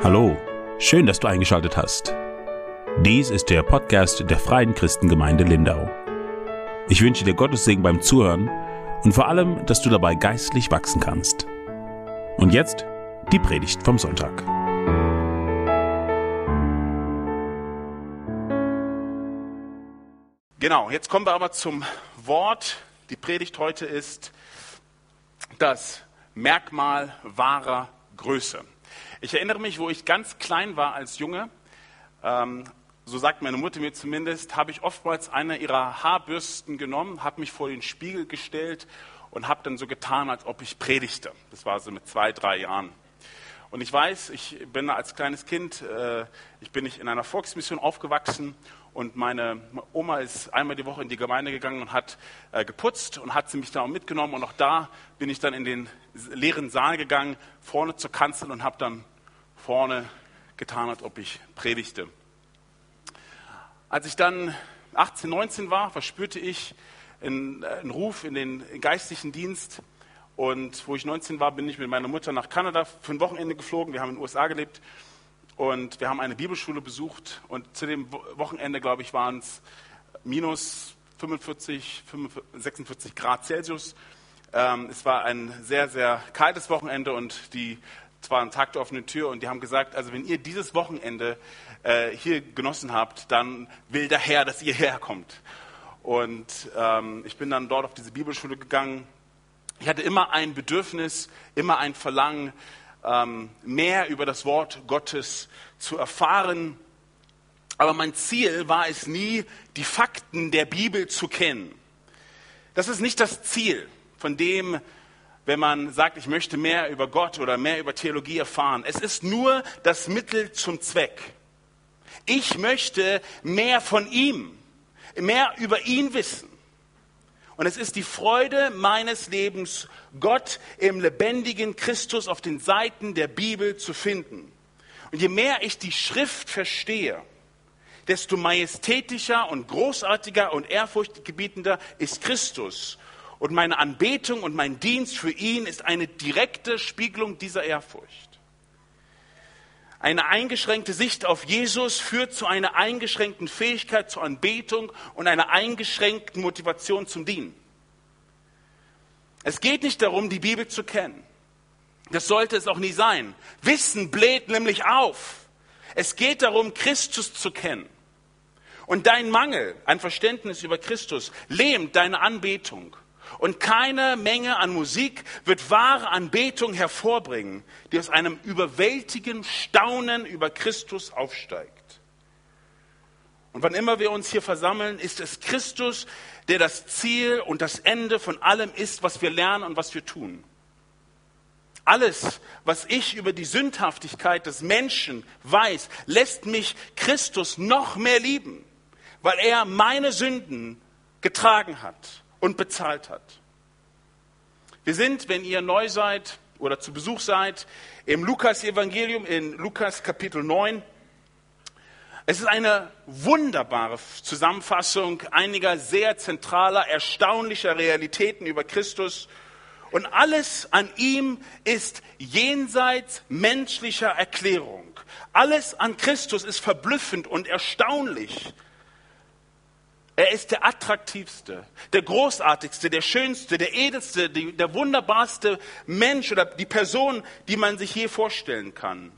Hallo, schön, dass du eingeschaltet hast. Dies ist der Podcast der Freien Christengemeinde Lindau. Ich wünsche dir Gottes Segen beim Zuhören und vor allem, dass du dabei geistlich wachsen kannst. Und jetzt die Predigt vom Sonntag. Genau, jetzt kommen wir aber zum Wort. Die Predigt heute ist das Merkmal wahrer Größe. Ich erinnere mich, wo ich ganz klein war als Junge, ähm, so sagt meine Mutter mir zumindest, habe ich oftmals eine ihrer Haarbürsten genommen, habe mich vor den Spiegel gestellt und habe dann so getan, als ob ich predigte. Das war so mit zwei, drei Jahren. Und ich weiß, ich bin als kleines Kind, äh, ich bin nicht in einer Volksmission aufgewachsen und meine Oma ist einmal die Woche in die Gemeinde gegangen und hat äh, geputzt und hat sie mich da auch mitgenommen. Und auch da bin ich dann in den leeren Saal gegangen, vorne zur Kanzel und habe dann vorne getan, als ob ich predigte. Als ich dann 18, 19 war, verspürte ich einen, äh, einen Ruf in den geistlichen Dienst. Und wo ich 19 war, bin ich mit meiner Mutter nach Kanada für ein Wochenende geflogen. Wir haben in den USA gelebt. Und wir haben eine Bibelschule besucht und zu dem Wochenende, glaube ich, waren es minus 45, 45, 46 Grad Celsius. Ähm, es war ein sehr, sehr kaltes Wochenende und die, es war ein Tag der offenen Tür und die haben gesagt, also wenn ihr dieses Wochenende äh, hier genossen habt, dann will der Herr, dass ihr herkommt. Und ähm, ich bin dann dort auf diese Bibelschule gegangen. Ich hatte immer ein Bedürfnis, immer ein Verlangen, mehr über das Wort Gottes zu erfahren. Aber mein Ziel war es nie, die Fakten der Bibel zu kennen. Das ist nicht das Ziel, von dem, wenn man sagt, ich möchte mehr über Gott oder mehr über Theologie erfahren. Es ist nur das Mittel zum Zweck. Ich möchte mehr von ihm, mehr über ihn wissen. Und es ist die Freude meines Lebens, Gott im lebendigen Christus auf den Seiten der Bibel zu finden. Und je mehr ich die Schrift verstehe, desto majestätischer und großartiger und ehrfurchtgebietender ist Christus. Und meine Anbetung und mein Dienst für ihn ist eine direkte Spiegelung dieser Ehrfurcht. Eine eingeschränkte Sicht auf Jesus führt zu einer eingeschränkten Fähigkeit zur Anbetung und einer eingeschränkten Motivation zum Dienen. Es geht nicht darum, die Bibel zu kennen. Das sollte es auch nie sein. Wissen bläht nämlich auf. Es geht darum, Christus zu kennen. Und dein Mangel an Verständnis über Christus lähmt deine Anbetung. Und keine Menge an Musik wird wahre Anbetung hervorbringen, die aus einem überwältigen Staunen über Christus aufsteigt. Und wann immer wir uns hier versammeln, ist es Christus, der das Ziel und das Ende von allem ist, was wir lernen und was wir tun. Alles, was ich über die Sündhaftigkeit des Menschen weiß, lässt mich Christus noch mehr lieben, weil er meine Sünden getragen hat und bezahlt hat. Wir sind, wenn ihr neu seid oder zu Besuch seid, im Lukas-Evangelium in Lukas Kapitel 9. Es ist eine wunderbare Zusammenfassung einiger sehr zentraler, erstaunlicher Realitäten über Christus. Und alles an ihm ist jenseits menschlicher Erklärung. Alles an Christus ist verblüffend und erstaunlich. Er ist der attraktivste, der großartigste, der schönste, der edelste, der wunderbarste Mensch oder die Person, die man sich je vorstellen kann.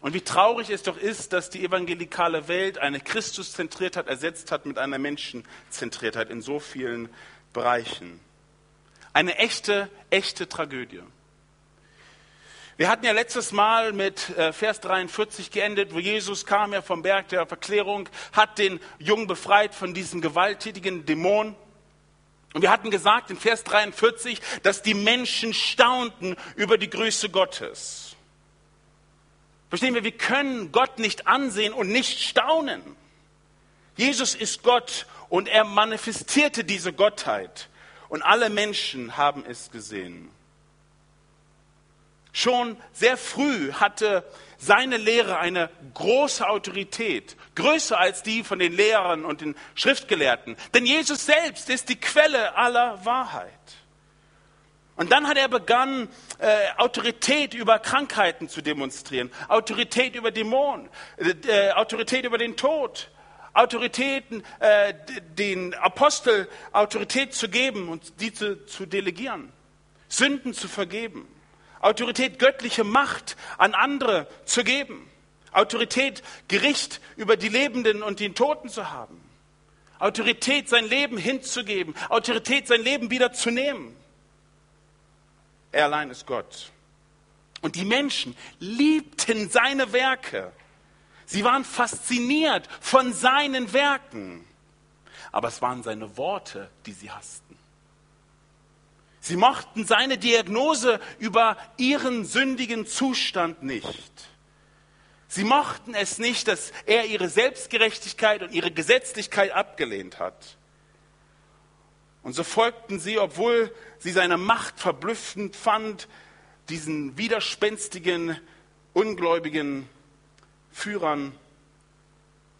Und wie traurig es doch ist, dass die evangelikale Welt eine Christuszentriertheit ersetzt hat mit einer Menschenzentriertheit in so vielen Bereichen. Eine echte, echte Tragödie. Wir hatten ja letztes Mal mit äh, Vers 43 geendet, wo Jesus kam ja vom Berg der Verklärung, hat den Jungen befreit von diesem gewalttätigen Dämon. Und wir hatten gesagt in Vers 43, dass die Menschen staunten über die Größe Gottes. Verstehen wir, wir können Gott nicht ansehen und nicht staunen. Jesus ist Gott und er manifestierte diese Gottheit. Und alle Menschen haben es gesehen. Schon sehr früh hatte seine Lehre eine große Autorität, größer als die von den Lehrern und den Schriftgelehrten. Denn Jesus selbst ist die Quelle aller Wahrheit. Und dann hat er begonnen, äh, Autorität über Krankheiten zu demonstrieren, Autorität über Dämonen, äh, äh Autorität über den Tod, Autoritäten, äh, den Apostel Autorität zu geben und die zu, zu delegieren, Sünden zu vergeben, Autorität, göttliche Macht an andere zu geben, Autorität, Gericht über die Lebenden und den Toten zu haben, Autorität, sein Leben hinzugeben, Autorität, sein Leben wieder zu nehmen. Er allein ist Gott. Und die Menschen liebten seine Werke. Sie waren fasziniert von seinen Werken. Aber es waren seine Worte, die sie hassten. Sie mochten seine Diagnose über ihren sündigen Zustand nicht. Sie mochten es nicht, dass er ihre Selbstgerechtigkeit und ihre Gesetzlichkeit abgelehnt hat. Und so folgten sie, obwohl sie seine Macht verblüffend fand, diesen widerspenstigen, ungläubigen Führern,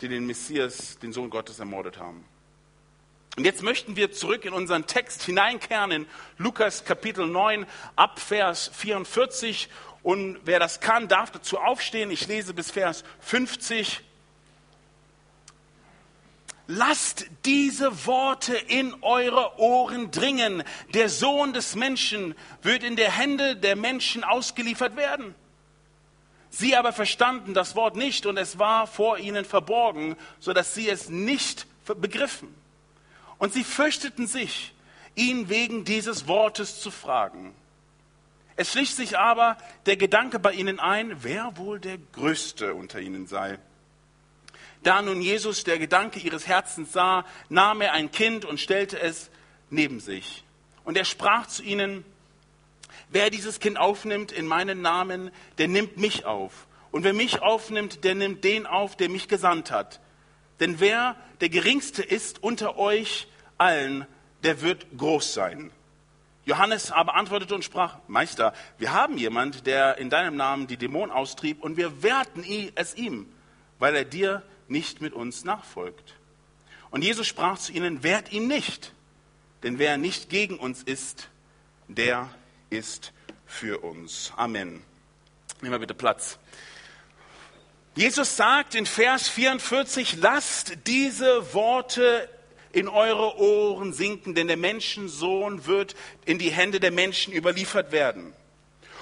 die den Messias, den Sohn Gottes, ermordet haben. Und jetzt möchten wir zurück in unseren Text hineinkehren in Lukas Kapitel 9 ab Vers 44. Und wer das kann, darf dazu aufstehen. Ich lese bis Vers 50. Lasst diese Worte in eure Ohren dringen. Der Sohn des Menschen wird in der Hände der Menschen ausgeliefert werden. Sie aber verstanden das Wort nicht und es war vor ihnen verborgen, so dass sie es nicht begriffen. Und sie fürchteten sich, ihn wegen dieses Wortes zu fragen. Es schlich sich aber der Gedanke bei ihnen ein, wer wohl der Größte unter ihnen sei. Da nun Jesus der Gedanke ihres Herzens sah, nahm er ein Kind und stellte es neben sich. Und er sprach zu ihnen, wer dieses Kind aufnimmt in meinen Namen, der nimmt mich auf. Und wer mich aufnimmt, der nimmt den auf, der mich gesandt hat. Denn wer der Geringste ist unter euch allen, der wird groß sein. Johannes aber antwortete und sprach, Meister, wir haben jemand, der in deinem Namen die Dämonen austrieb, und wir werten es ihm, weil er dir nicht mit uns nachfolgt. Und Jesus sprach zu ihnen, wehrt ihn nicht, denn wer nicht gegen uns ist, der ist für uns. Amen. Nehmen wir bitte Platz. Jesus sagt in Vers 44, lasst diese Worte in eure Ohren sinken, denn der Menschensohn wird in die Hände der Menschen überliefert werden.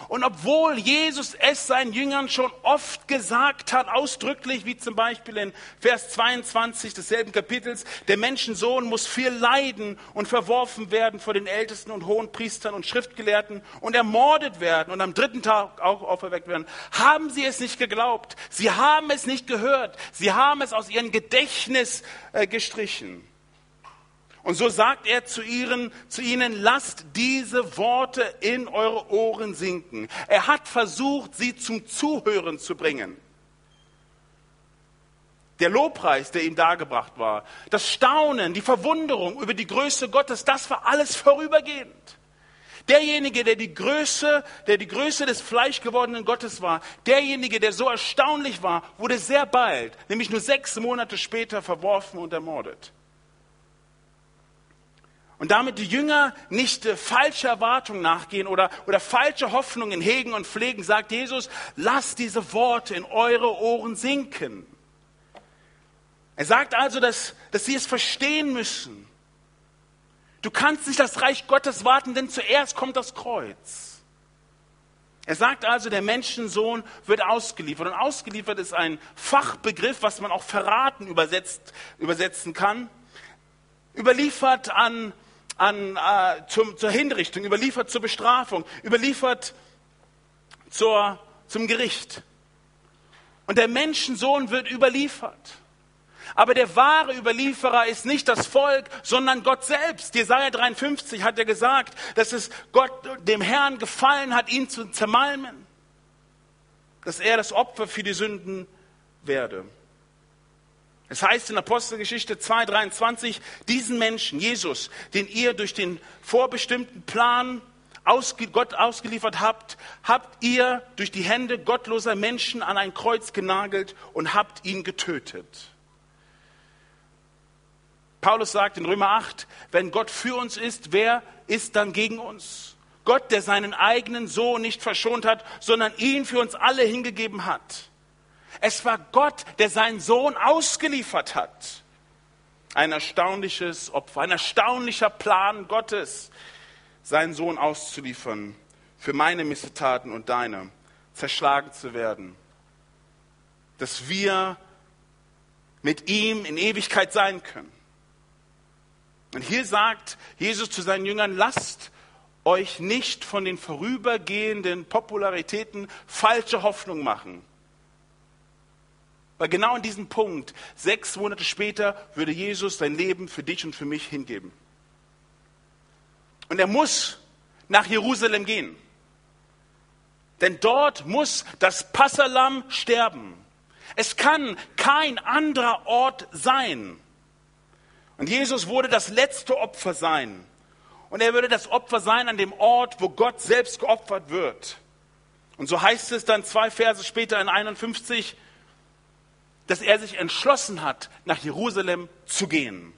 Und obwohl Jesus es seinen Jüngern schon oft gesagt hat, ausdrücklich, wie zum Beispiel in Vers 22 desselben Kapitels, der Menschensohn muss viel leiden und verworfen werden vor den Ältesten und hohen Priestern und Schriftgelehrten und ermordet werden und am dritten Tag auch auferweckt werden, haben sie es nicht geglaubt. Sie haben es nicht gehört. Sie haben es aus ihrem Gedächtnis äh, gestrichen. Und so sagt er zu, ihren, zu ihnen, lasst diese Worte in eure Ohren sinken. Er hat versucht, sie zum Zuhören zu bringen. Der Lobpreis, der ihm dargebracht war, das Staunen, die Verwunderung über die Größe Gottes, das war alles vorübergehend. Derjenige, der die Größe, der die Größe des fleischgewordenen Gottes war, derjenige, der so erstaunlich war, wurde sehr bald, nämlich nur sechs Monate später, verworfen und ermordet. Und damit die Jünger nicht äh, falsche Erwartungen nachgehen oder, oder falsche Hoffnungen hegen und pflegen, sagt Jesus, lasst diese Worte in eure Ohren sinken. Er sagt also, dass, dass sie es verstehen müssen. Du kannst nicht das Reich Gottes warten, denn zuerst kommt das Kreuz. Er sagt also, der Menschensohn wird ausgeliefert. Und ausgeliefert ist ein Fachbegriff, was man auch verraten übersetzt, übersetzen kann. Überliefert an an, äh, zum, zur Hinrichtung, überliefert zur Bestrafung, überliefert zur, zum Gericht. Und der Menschensohn wird überliefert. Aber der wahre Überlieferer ist nicht das Volk, sondern Gott selbst. Jesaja 53 hat er gesagt, dass es Gott, dem Herrn gefallen hat, ihn zu zermalmen. Dass er das Opfer für die Sünden werde. Es heißt in Apostelgeschichte 2,23, diesen Menschen, Jesus, den ihr durch den vorbestimmten Plan Gott ausgeliefert habt, habt ihr durch die Hände gottloser Menschen an ein Kreuz genagelt und habt ihn getötet. Paulus sagt in Römer 8, wenn Gott für uns ist, wer ist dann gegen uns? Gott, der seinen eigenen Sohn nicht verschont hat, sondern ihn für uns alle hingegeben hat. Es war Gott, der seinen Sohn ausgeliefert hat. Ein erstaunliches Opfer, ein erstaunlicher Plan Gottes, seinen Sohn auszuliefern für meine Missetaten und deine, zerschlagen zu werden. Dass wir mit ihm in Ewigkeit sein können. Und hier sagt Jesus zu seinen Jüngern, lasst euch nicht von den vorübergehenden Popularitäten falsche Hoffnung machen. Weil genau in diesem Punkt, sechs Monate später, würde Jesus sein Leben für dich und für mich hingeben. Und er muss nach Jerusalem gehen. Denn dort muss das Passalam sterben. Es kann kein anderer Ort sein. Und Jesus wurde das letzte Opfer sein. Und er würde das Opfer sein an dem Ort, wo Gott selbst geopfert wird. Und so heißt es dann zwei Verse später in 51, dass er sich entschlossen hat, nach Jerusalem zu gehen.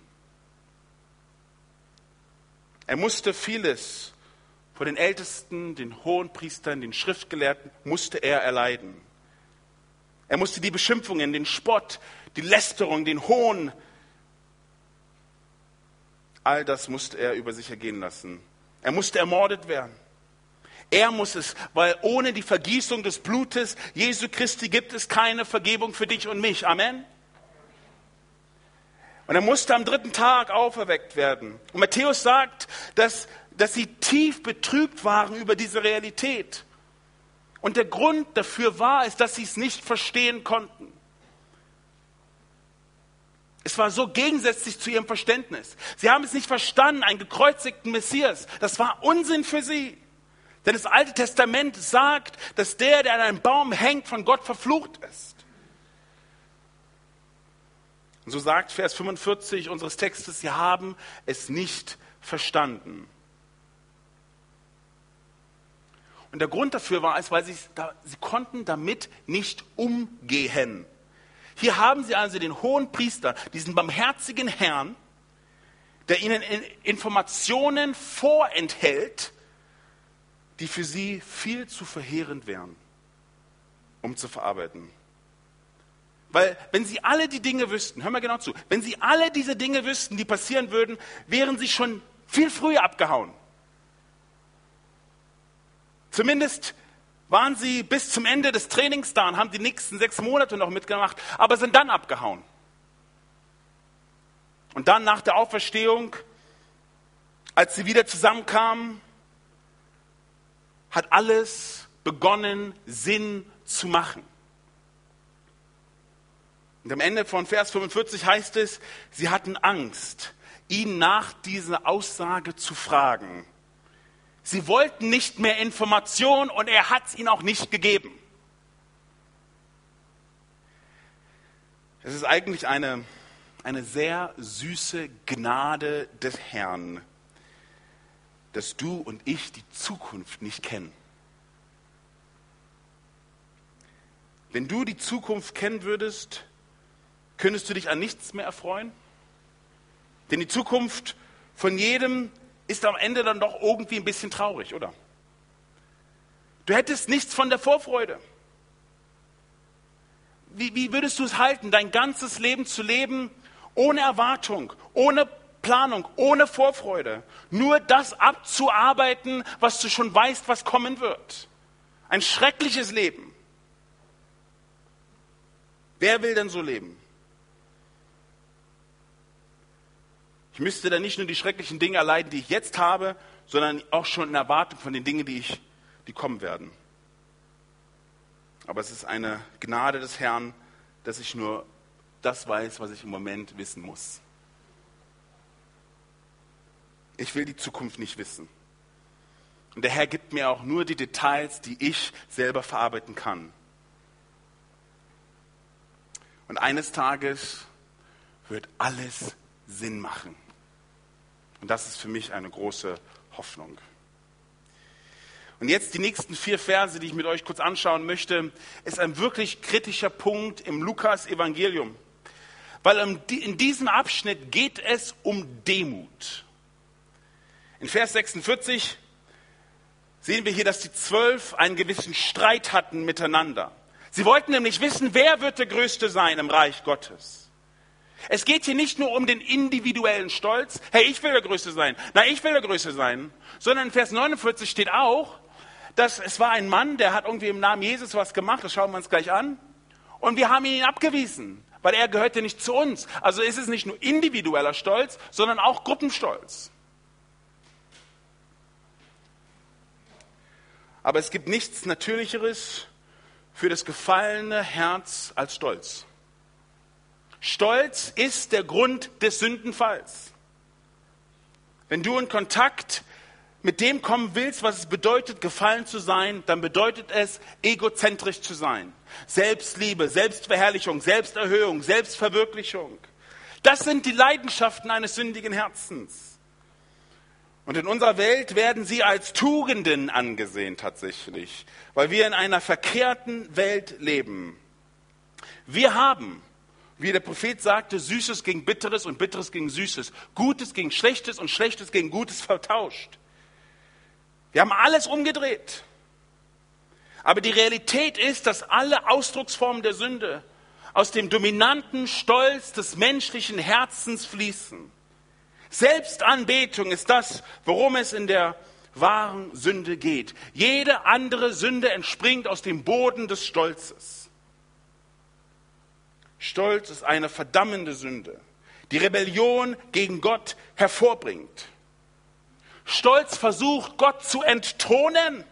Er musste vieles vor den Ältesten, den Hohenpriestern, den Schriftgelehrten, musste er erleiden. Er musste die Beschimpfungen, den Spott, die Lästerung, den Hohn All das musste er über sich ergehen lassen. Er musste ermordet werden. Er muss es, weil ohne die Vergießung des Blutes Jesu Christi gibt es keine Vergebung für dich und mich. Amen. Und er musste am dritten Tag auferweckt werden. Und Matthäus sagt, dass, dass sie tief betrübt waren über diese Realität. Und der Grund dafür war, ist, dass sie es nicht verstehen konnten. Es war so gegensätzlich zu ihrem Verständnis. Sie haben es nicht verstanden, einen gekreuzigten Messias. Das war Unsinn für sie. Denn das Alte Testament sagt, dass der, der an einem Baum hängt, von Gott verflucht ist. Und so sagt Vers 45 unseres Textes, sie haben es nicht verstanden. Und der Grund dafür war es, weil sie, sie konnten damit nicht umgehen. Hier haben sie also den hohen Priester, diesen barmherzigen Herrn, der ihnen Informationen vorenthält, die für sie viel zu verheerend wären, um zu verarbeiten. Weil wenn sie alle die Dinge wüssten, hör mal genau zu, wenn sie alle diese Dinge wüssten, die passieren würden, wären sie schon viel früher abgehauen. Zumindest waren sie bis zum Ende des Trainings da und haben die nächsten sechs Monate noch mitgemacht, aber sind dann abgehauen. Und dann nach der Auferstehung, als sie wieder zusammenkamen, hat alles begonnen, Sinn zu machen. Und am Ende von Vers 45 heißt es, sie hatten Angst, ihn nach dieser Aussage zu fragen. Sie wollten nicht mehr Information und er hat es ihnen auch nicht gegeben. Es ist eigentlich eine, eine sehr süße Gnade des Herrn, dass du und ich die Zukunft nicht kennen. Wenn du die Zukunft kennen würdest, könntest du dich an nichts mehr erfreuen? Denn die Zukunft von jedem ist am Ende dann doch irgendwie ein bisschen traurig, oder? Du hättest nichts von der Vorfreude. Wie, wie würdest du es halten, dein ganzes Leben zu leben ohne Erwartung, ohne Planung, ohne Vorfreude, nur das abzuarbeiten, was du schon weißt, was kommen wird? Ein schreckliches Leben. Wer will denn so leben? Ich müsste dann nicht nur die schrecklichen Dinge erleiden, die ich jetzt habe, sondern auch schon in Erwartung von den Dingen, die, ich, die kommen werden. Aber es ist eine Gnade des Herrn, dass ich nur das weiß, was ich im Moment wissen muss. Ich will die Zukunft nicht wissen. Und der Herr gibt mir auch nur die Details, die ich selber verarbeiten kann. Und eines Tages wird alles Sinn machen. Und das ist für mich eine große Hoffnung. Und jetzt die nächsten vier Verse, die ich mit euch kurz anschauen möchte, ist ein wirklich kritischer Punkt im Lukas-Evangelium. Weil in diesem Abschnitt geht es um Demut. In Vers 46 sehen wir hier, dass die Zwölf einen gewissen Streit hatten miteinander. Sie wollten nämlich wissen, wer wird der Größte sein im Reich Gottes. Es geht hier nicht nur um den individuellen Stolz, hey, ich will der Größte sein, na, ich will der Größte sein, sondern in Vers 49 steht auch, dass es war ein Mann, der hat irgendwie im Namen Jesus was gemacht, das schauen wir uns gleich an, und wir haben ihn abgewiesen, weil er gehörte nicht zu uns. Also ist es nicht nur individueller Stolz, sondern auch Gruppenstolz. Aber es gibt nichts Natürlicheres für das gefallene Herz als Stolz. Stolz ist der Grund des Sündenfalls. Wenn du in Kontakt mit dem kommen willst, was es bedeutet, gefallen zu sein, dann bedeutet es, egozentrisch zu sein. Selbstliebe, Selbstverherrlichung, Selbsterhöhung, Selbstverwirklichung. Das sind die Leidenschaften eines sündigen Herzens. Und in unserer Welt werden sie als Tugenden angesehen tatsächlich, weil wir in einer verkehrten Welt leben. Wir haben, wie der Prophet sagte, Süßes gegen Bitteres und Bitteres gegen Süßes, Gutes gegen Schlechtes und Schlechtes gegen Gutes vertauscht. Wir haben alles umgedreht. Aber die Realität ist, dass alle Ausdrucksformen der Sünde aus dem dominanten Stolz des menschlichen Herzens fließen. Selbstanbetung ist das, worum es in der wahren Sünde geht. Jede andere Sünde entspringt aus dem Boden des Stolzes. Stolz ist eine verdammende Sünde, die Rebellion gegen Gott hervorbringt. Stolz versucht, Gott zu entthronen.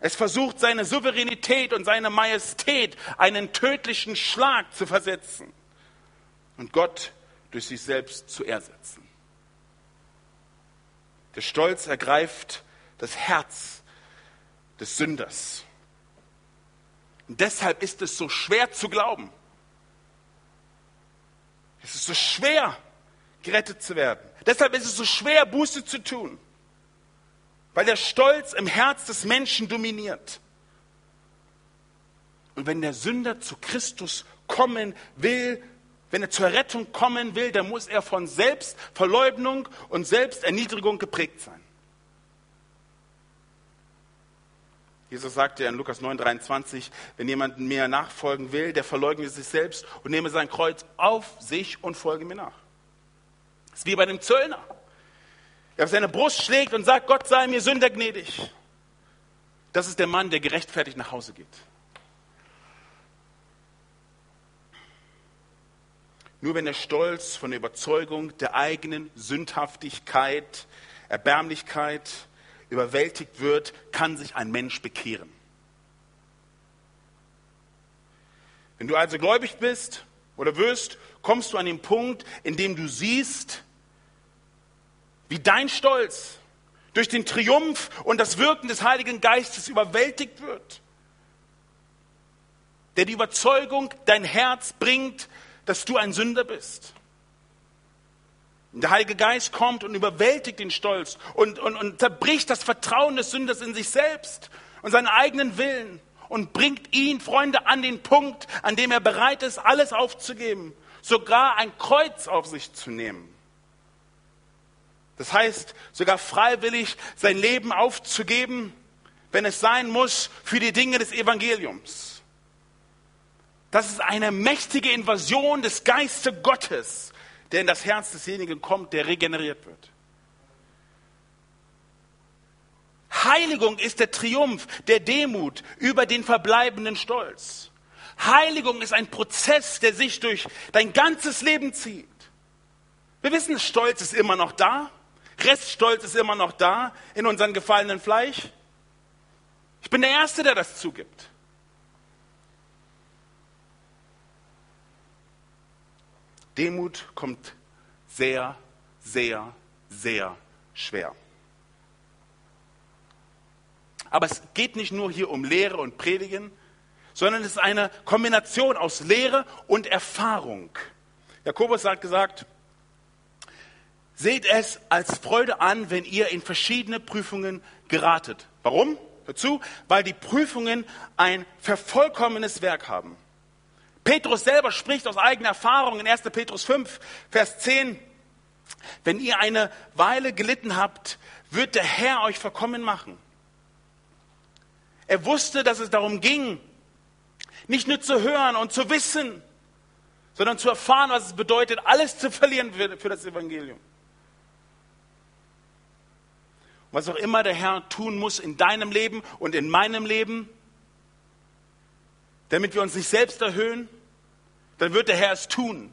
Es versucht, seine Souveränität und seine Majestät einen tödlichen Schlag zu versetzen und Gott durch sich selbst zu ersetzen. Der Stolz ergreift das Herz des Sünders. Und deshalb ist es so schwer zu glauben. Es ist so schwer, gerettet zu werden. Deshalb ist es so schwer, Buße zu tun. Weil der Stolz im Herz des Menschen dominiert. Und wenn der Sünder zu Christus kommen will, wenn er zur Rettung kommen will, dann muss er von Selbstverleugnung und Selbsterniedrigung geprägt sein. Jesus sagte ja in Lukas 9,23, wenn jemand mir nachfolgen will, der verleugne sich selbst und nehme sein Kreuz auf sich und folge mir nach. Das ist wie bei dem Zöllner, der auf seine Brust schlägt und sagt, Gott sei mir Sünder gnädig. Das ist der Mann, der gerechtfertigt nach Hause geht. Nur wenn der Stolz von der Überzeugung der eigenen Sündhaftigkeit, Erbärmlichkeit überwältigt wird, kann sich ein Mensch bekehren. Wenn du also gläubig bist oder wirst, kommst du an den Punkt, in dem du siehst, wie dein Stolz durch den Triumph und das Wirken des Heiligen Geistes überwältigt wird, der die Überzeugung dein Herz bringt, dass du ein Sünder bist. Der Heilige Geist kommt und überwältigt den Stolz und, und, und zerbricht das Vertrauen des Sünders in sich selbst und seinen eigenen Willen und bringt ihn, Freunde, an den Punkt, an dem er bereit ist, alles aufzugeben, sogar ein Kreuz auf sich zu nehmen. Das heißt, sogar freiwillig sein Leben aufzugeben, wenn es sein muss, für die Dinge des Evangeliums. Das ist eine mächtige Invasion des Geistes Gottes, der in das Herz desjenigen kommt, der regeneriert wird. Heiligung ist der Triumph der Demut über den verbleibenden Stolz. Heiligung ist ein Prozess, der sich durch dein ganzes Leben zieht. Wir wissen, Stolz ist immer noch da. Reststolz ist immer noch da in unserem gefallenen Fleisch. Ich bin der Erste, der das zugibt. Demut kommt sehr, sehr, sehr schwer. Aber es geht nicht nur hier um Lehre und Predigen, sondern es ist eine Kombination aus Lehre und Erfahrung. Jakobus hat gesagt, seht es als Freude an, wenn ihr in verschiedene Prüfungen geratet. Warum? Dazu, weil die Prüfungen ein vervollkommenes Werk haben. Petrus selber spricht aus eigener Erfahrung in 1. Petrus 5, Vers 10. Wenn ihr eine Weile gelitten habt, wird der Herr euch verkommen machen. Er wusste, dass es darum ging, nicht nur zu hören und zu wissen, sondern zu erfahren, was es bedeutet, alles zu verlieren für das Evangelium. Was auch immer der Herr tun muss in deinem Leben und in meinem Leben, damit wir uns nicht selbst erhöhen, dann wird der Herr es tun.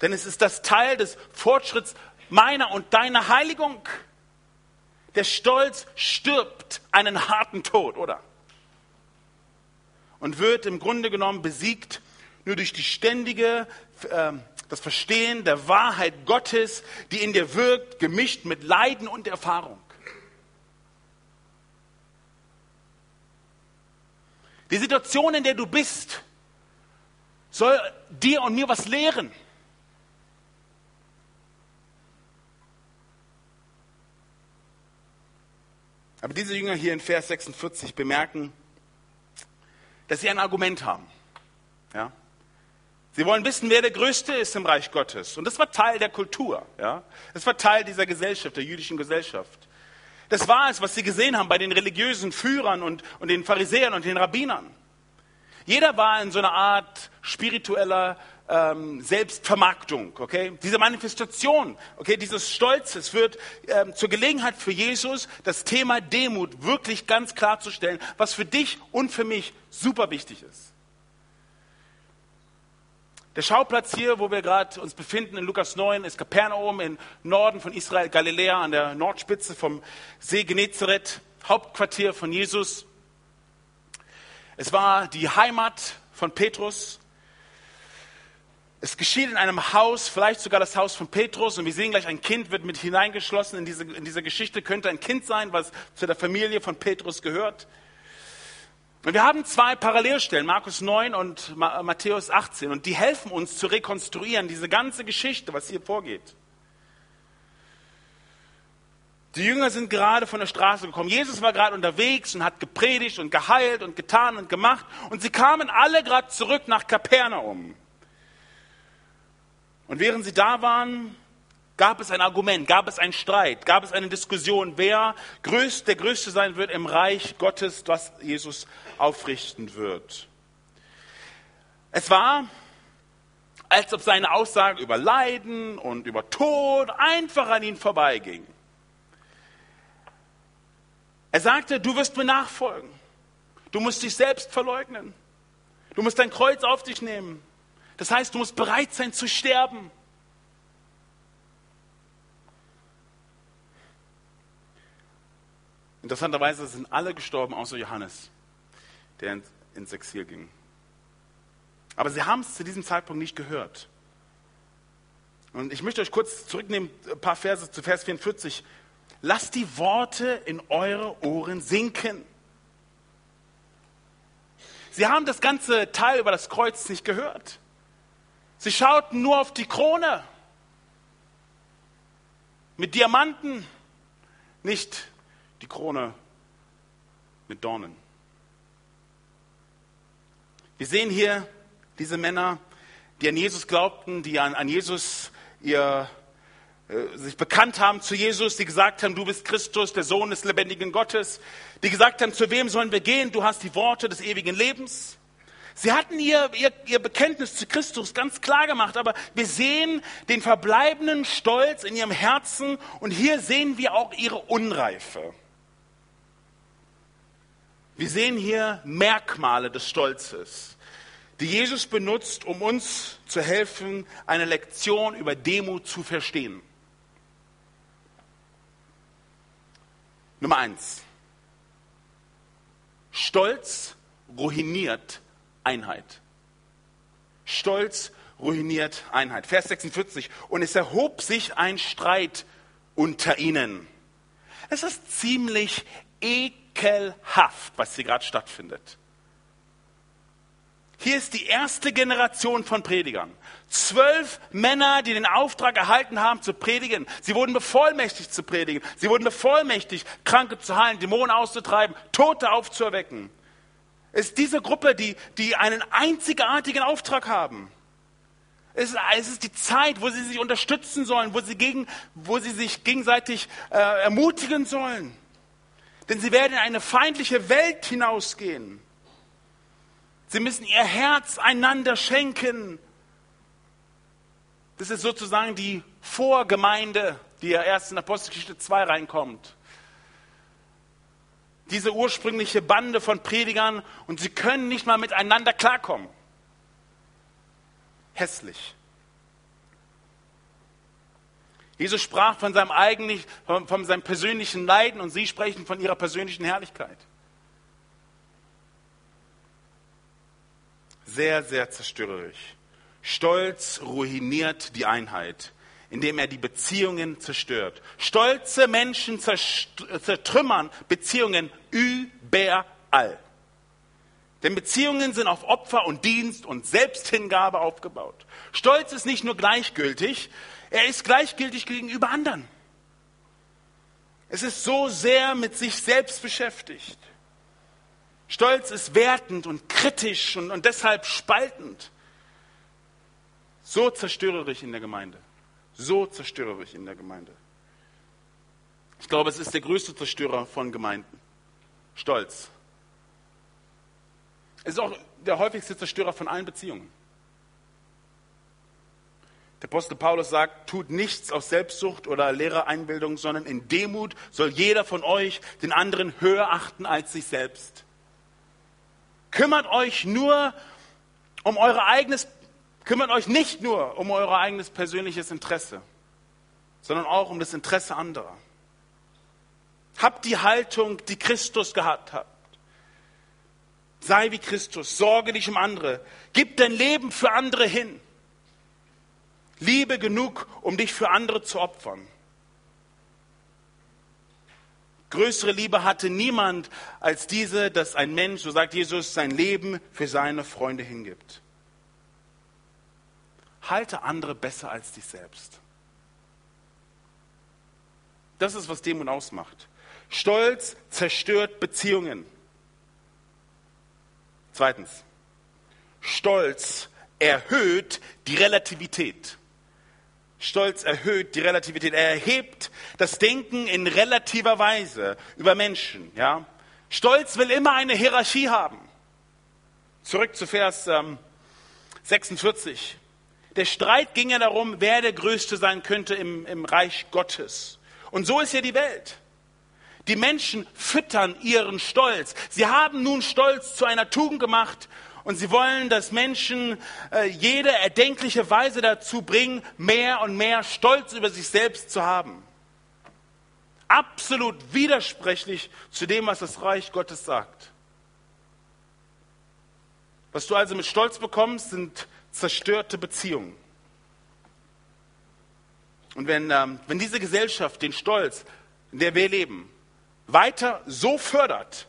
Denn es ist das Teil des Fortschritts meiner und deiner Heiligung. Der Stolz stirbt einen harten Tod, oder? Und wird im Grunde genommen besiegt nur durch die ständige, äh, das Verstehen der Wahrheit Gottes, die in dir wirkt, gemischt mit Leiden und Erfahrung. Die Situation, in der du bist, soll dir und mir was lehren. Aber diese Jünger hier in Vers 46 bemerken, dass sie ein Argument haben. Ja? Sie wollen wissen, wer der Größte ist im Reich Gottes. Und das war Teil der Kultur. Ja? Das war Teil dieser Gesellschaft, der jüdischen Gesellschaft. Das war es, was sie gesehen haben bei den religiösen Führern und, und den Pharisäern und den Rabbinern. Jeder war in so einer Art spiritueller ähm, Selbstvermarktung, okay? Diese Manifestation, okay, dieses Stolzes wird ähm, zur Gelegenheit für Jesus, das Thema Demut wirklich ganz klarzustellen, was für dich und für mich super wichtig ist. Der Schauplatz hier, wo wir gerade uns befinden, in Lukas 9, ist Kapernaum im Norden von Israel, Galiläa, an der Nordspitze vom See Genezareth, Hauptquartier von Jesus. Es war die Heimat von Petrus. Es geschieht in einem Haus, vielleicht sogar das Haus von Petrus, und wir sehen gleich, ein Kind wird mit hineingeschlossen in diese, in diese Geschichte, könnte ein Kind sein, was zu der Familie von Petrus gehört. Und wir haben zwei Parallelstellen, Markus 9 und Matthäus 18, und die helfen uns zu rekonstruieren, diese ganze Geschichte, was hier vorgeht. Die Jünger sind gerade von der Straße gekommen. Jesus war gerade unterwegs und hat gepredigt und geheilt und getan und gemacht. Und sie kamen alle gerade zurück nach Kapernaum. Und während sie da waren, gab es ein Argument, gab es einen Streit, gab es eine Diskussion, wer größt, der Größte sein wird im Reich Gottes, das Jesus aufrichten wird. Es war, als ob seine Aussage über Leiden und über Tod einfach an ihn vorbeiging. Er sagte, du wirst mir nachfolgen. Du musst dich selbst verleugnen. Du musst dein Kreuz auf dich nehmen. Das heißt, du musst bereit sein zu sterben. Interessanterweise sind alle gestorben, außer Johannes, der ins Exil ging. Aber sie haben es zu diesem Zeitpunkt nicht gehört. Und ich möchte euch kurz zurücknehmen, ein paar Verse zu Vers 44. Lasst die Worte in eure Ohren sinken. Sie haben das ganze Teil über das Kreuz nicht gehört. Sie schauten nur auf die Krone mit Diamanten, nicht die Krone mit Dornen. Wir sehen hier diese Männer, die an Jesus glaubten, die an, an Jesus ihr, sich bekannt haben zu Jesus, die gesagt haben, du bist Christus, der Sohn des lebendigen Gottes, die gesagt haben, zu wem sollen wir gehen? Du hast die Worte des ewigen Lebens. Sie hatten ihr, ihr, ihr Bekenntnis zu Christus ganz klar gemacht, aber wir sehen den verbleibenden Stolz in ihrem Herzen und hier sehen wir auch ihre Unreife. Wir sehen hier Merkmale des Stolzes, die Jesus benutzt, um uns zu helfen, eine Lektion über Demut zu verstehen. Nummer eins. Stolz ruiniert Einheit. Stolz ruiniert Einheit. Vers 46. Und es erhob sich ein Streit unter ihnen. Es ist ziemlich ekelhaft, was hier gerade stattfindet. Hier ist die erste Generation von Predigern. Zwölf Männer, die den Auftrag erhalten haben zu predigen. Sie wurden bevollmächtigt zu predigen. Sie wurden bevollmächtigt, Kranke zu heilen, Dämonen auszutreiben, Tote aufzuerwecken. Es ist diese Gruppe, die, die einen einzigartigen Auftrag haben. Es ist, es ist die Zeit, wo sie sich unterstützen sollen, wo sie, gegen, wo sie sich gegenseitig äh, ermutigen sollen. Denn sie werden in eine feindliche Welt hinausgehen. Sie müssen ihr Herz einander schenken. Das ist sozusagen die Vorgemeinde, die ja erst in Apostelgeschichte 2 reinkommt. Diese ursprüngliche Bande von Predigern und sie können nicht mal miteinander klarkommen. Hässlich. Jesus sprach von seinem eigenen, von, von seinem persönlichen Leiden und sie sprechen von ihrer persönlichen Herrlichkeit. Sehr, sehr zerstörerisch. Stolz ruiniert die Einheit, indem er die Beziehungen zerstört. Stolze Menschen zertrümmern Beziehungen überall. Denn Beziehungen sind auf Opfer und Dienst und Selbsthingabe aufgebaut. Stolz ist nicht nur gleichgültig, er ist gleichgültig gegenüber anderen. Es ist so sehr mit sich selbst beschäftigt. Stolz ist wertend und kritisch und, und deshalb spaltend. So zerstörerisch in der Gemeinde. So zerstörerisch in der Gemeinde. Ich glaube, es ist der größte Zerstörer von Gemeinden. Stolz. Es ist auch der häufigste Zerstörer von allen Beziehungen. Der Apostel Paulus sagt, tut nichts aus Selbstsucht oder leerer Einbildung, sondern in Demut soll jeder von euch den anderen höher achten als sich selbst. Kümmert euch nur um euer eigenes, kümmert euch nicht nur um euer eigenes persönliches Interesse, sondern auch um das Interesse anderer. Habt die Haltung, die Christus gehabt hat. Sei wie Christus, sorge dich um andere, gib dein Leben für andere hin. Liebe genug, um dich für andere zu opfern. Größere Liebe hatte niemand als diese, dass ein Mensch, so sagt Jesus, sein Leben für seine Freunde hingibt. Halte andere besser als dich selbst. Das ist, was Demut ausmacht. Stolz zerstört Beziehungen. Zweitens, Stolz erhöht die Relativität. Stolz erhöht die Relativität. Er erhebt das Denken in relativer Weise über Menschen. Ja? Stolz will immer eine Hierarchie haben. Zurück zu Vers ähm, 46. Der Streit ging ja darum, wer der Größte sein könnte im, im Reich Gottes. Und so ist ja die Welt. Die Menschen füttern ihren Stolz. Sie haben nun Stolz zu einer Tugend gemacht und sie wollen, dass Menschen äh, jede erdenkliche Weise dazu bringen, mehr und mehr Stolz über sich selbst zu haben. Absolut widersprechlich zu dem, was das Reich Gottes sagt. Was du also mit Stolz bekommst, sind zerstörte Beziehungen. Und wenn, ähm, wenn diese Gesellschaft den Stolz, in der wir leben, weiter so fördert,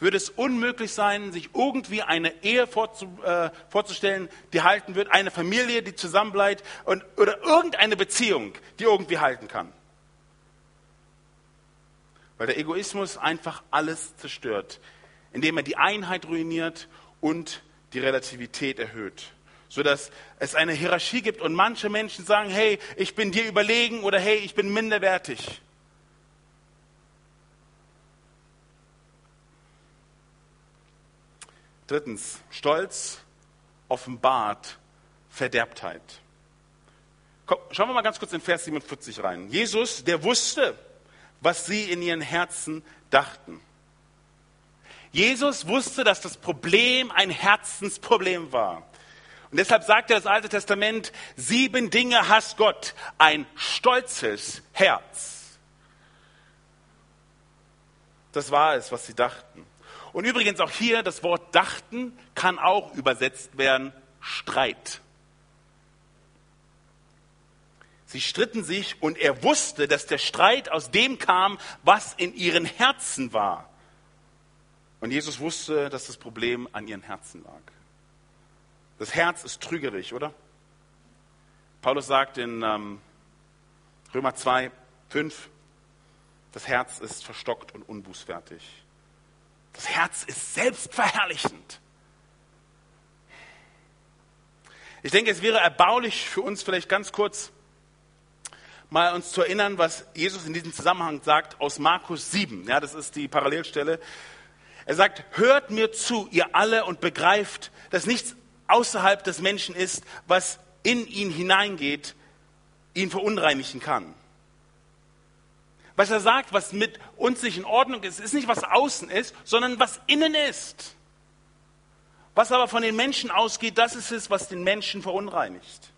würde es unmöglich sein, sich irgendwie eine Ehe vorzu, äh, vorzustellen, die halten wird, eine Familie, die zusammenbleibt und, oder irgendeine Beziehung, die irgendwie halten kann. Weil der Egoismus einfach alles zerstört, indem er die Einheit ruiniert und die Relativität erhöht. Sodass es eine Hierarchie gibt und manche Menschen sagen, hey, ich bin dir überlegen oder hey, ich bin minderwertig. Drittens, Stolz offenbart Verderbtheit. Komm, schauen wir mal ganz kurz in Vers 47 rein. Jesus, der wusste, was sie in ihren Herzen dachten. Jesus wusste, dass das Problem ein Herzensproblem war. Und deshalb sagt er das Alte Testament, sieben Dinge hasst Gott, ein stolzes Herz. Das war es, was sie dachten. Und übrigens auch hier, das Wort dachten kann auch übersetzt werden Streit. Sie stritten sich und er wusste, dass der Streit aus dem kam, was in ihren Herzen war. Und Jesus wusste, dass das Problem an ihren Herzen lag. Das Herz ist trügerig, oder? Paulus sagt in ähm, Römer 2, 5, das Herz ist verstockt und unbußfertig. Das Herz ist selbstverherrlichend. Ich denke, es wäre erbaulich für uns vielleicht ganz kurz mal uns zu erinnern, was Jesus in diesem Zusammenhang sagt aus Markus 7. Ja, das ist die Parallelstelle. Er sagt, hört mir zu, ihr alle, und begreift, dass nichts außerhalb des Menschen ist, was in ihn hineingeht, ihn verunreinigen kann. Was er sagt, was mit uns nicht in Ordnung ist, ist nicht, was außen ist, sondern was innen ist. Was aber von den Menschen ausgeht, das ist es, was den Menschen verunreinigt.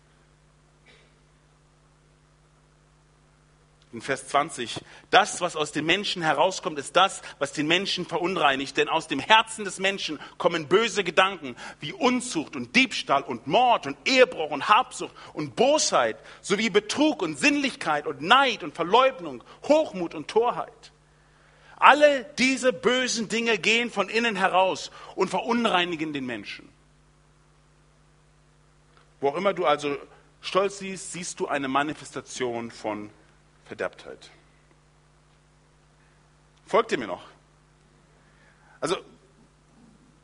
In Vers 20, das, was aus den Menschen herauskommt, ist das, was den Menschen verunreinigt. Denn aus dem Herzen des Menschen kommen böse Gedanken wie Unzucht und Diebstahl und Mord und Ehebruch und Habsucht und Bosheit sowie Betrug und Sinnlichkeit und Neid und Verleugnung, Hochmut und Torheit. Alle diese bösen Dinge gehen von innen heraus und verunreinigen den Menschen. Wo auch immer du also Stolz siehst, siehst du eine Manifestation von Verderbtheit. Folgt ihr mir noch? Also,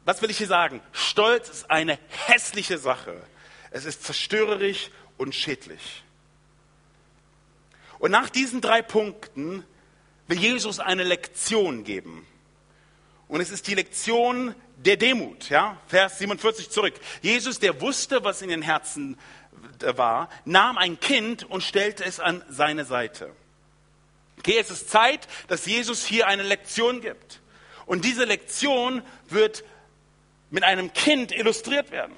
was will ich hier sagen? Stolz ist eine hässliche Sache. Es ist zerstörerisch und schädlich. Und nach diesen drei Punkten will Jesus eine Lektion geben. Und es ist die Lektion der Demut, ja? Vers 47 zurück. Jesus, der wusste, was in den Herzen war, nahm ein Kind und stellte es an seine Seite. Okay, es ist Zeit, dass Jesus hier eine Lektion gibt. Und diese Lektion wird mit einem Kind illustriert werden.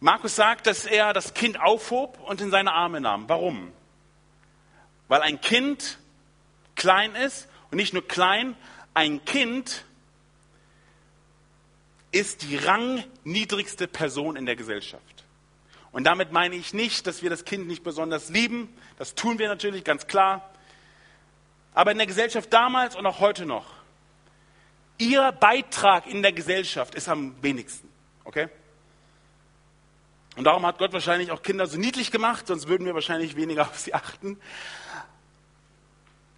Markus sagt, dass er das Kind aufhob und in seine Arme nahm. Warum? Weil ein Kind klein ist und nicht nur klein, ein Kind ist die rangniedrigste Person in der Gesellschaft. Und damit meine ich nicht, dass wir das Kind nicht besonders lieben. Das tun wir natürlich ganz klar. Aber in der Gesellschaft damals und auch heute noch, ihr Beitrag in der Gesellschaft ist am wenigsten. Okay? Und darum hat Gott wahrscheinlich auch Kinder so niedlich gemacht, sonst würden wir wahrscheinlich weniger auf sie achten.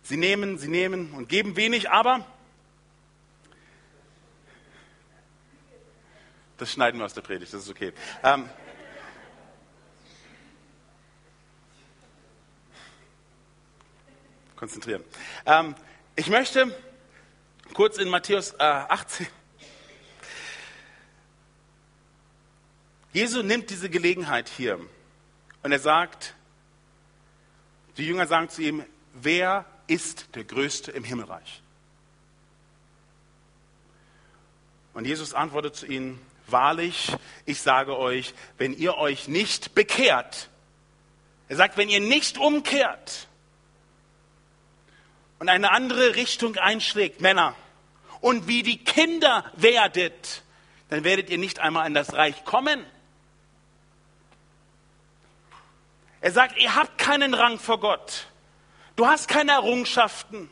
Sie nehmen, sie nehmen und geben wenig, aber das schneiden wir aus der Predigt, das ist okay. Ähm, konzentrieren. Ähm, ich möchte kurz in Matthäus äh, 18 Jesus nimmt diese Gelegenheit hier und er sagt, die Jünger sagen zu ihm, wer ist der Größte im Himmelreich? Und Jesus antwortet zu ihnen, wahrlich, ich sage euch, wenn ihr euch nicht bekehrt, er sagt, wenn ihr nicht umkehrt und eine andere Richtung einschlägt, Männer, und wie die Kinder werdet, dann werdet ihr nicht einmal in das Reich kommen. Er sagt, ihr habt keinen Rang vor Gott. Du hast keine Errungenschaften,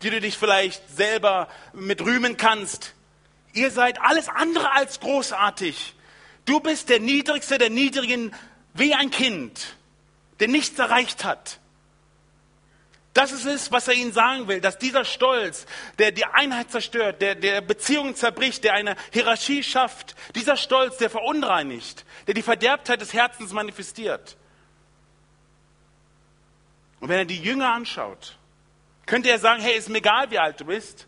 die du dich vielleicht selber mit rühmen kannst. Ihr seid alles andere als großartig. Du bist der Niedrigste der Niedrigen wie ein Kind, der nichts erreicht hat. Das ist es, was er ihnen sagen will, dass dieser Stolz, der die Einheit zerstört, der, der Beziehungen zerbricht, der eine Hierarchie schafft, dieser Stolz, der verunreinigt, der die Verderbtheit des Herzens manifestiert. Und wenn er die Jünger anschaut, könnte er sagen, hey, ist mir egal, wie alt du bist.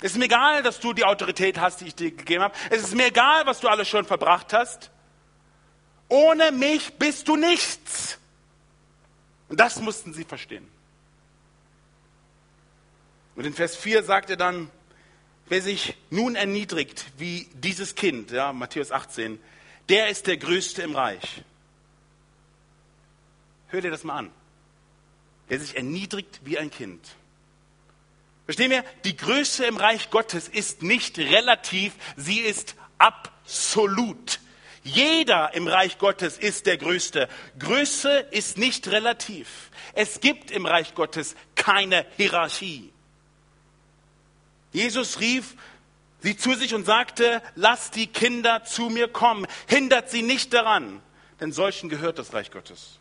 Es ist mir egal, dass du die Autorität hast, die ich dir gegeben habe. Es ist mir egal, was du alles schon verbracht hast. Ohne mich bist du nichts. Und das mussten sie verstehen. Und in Vers 4 sagt er dann, wer sich nun erniedrigt wie dieses Kind, ja, Matthäus 18, der ist der Größte im Reich. Hör dir das mal an. Der sich erniedrigt wie ein Kind. Verstehen wir? Die Größe im Reich Gottes ist nicht relativ, sie ist absolut. Jeder im Reich Gottes ist der Größte. Größe ist nicht relativ. Es gibt im Reich Gottes keine Hierarchie. Jesus rief sie zu sich und sagte, lasst die Kinder zu mir kommen, hindert sie nicht daran, denn solchen gehört das Reich Gottes.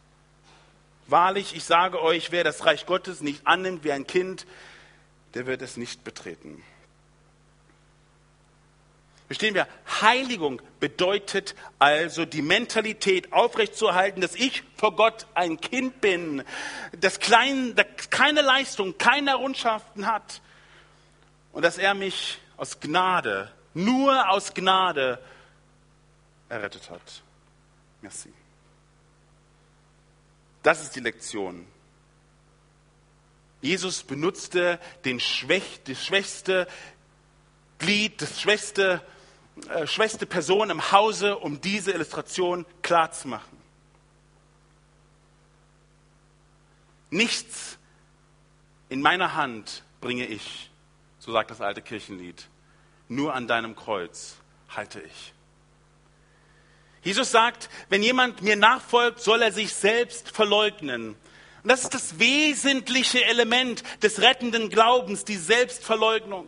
Wahrlich, ich sage euch, wer das Reich Gottes nicht annimmt wie ein Kind, der wird es nicht betreten. Verstehen wir? Heiligung bedeutet also die Mentalität aufrechtzuerhalten, dass ich vor Gott ein Kind bin, das, keine Leistung, keine Errungenschaften hat und dass er mich aus Gnade, nur aus Gnade errettet hat. Merci. Das ist die Lektion. Jesus benutzte den Schwäch, das schwächste Glied, das schwächste äh, schwächste Person im Hause, um diese Illustration klarzumachen. Nichts in meiner Hand bringe ich, so sagt das alte Kirchenlied, nur an deinem Kreuz halte ich. Jesus sagt, wenn jemand mir nachfolgt, soll er sich selbst verleugnen. Und das ist das wesentliche Element des rettenden Glaubens, die Selbstverleugnung.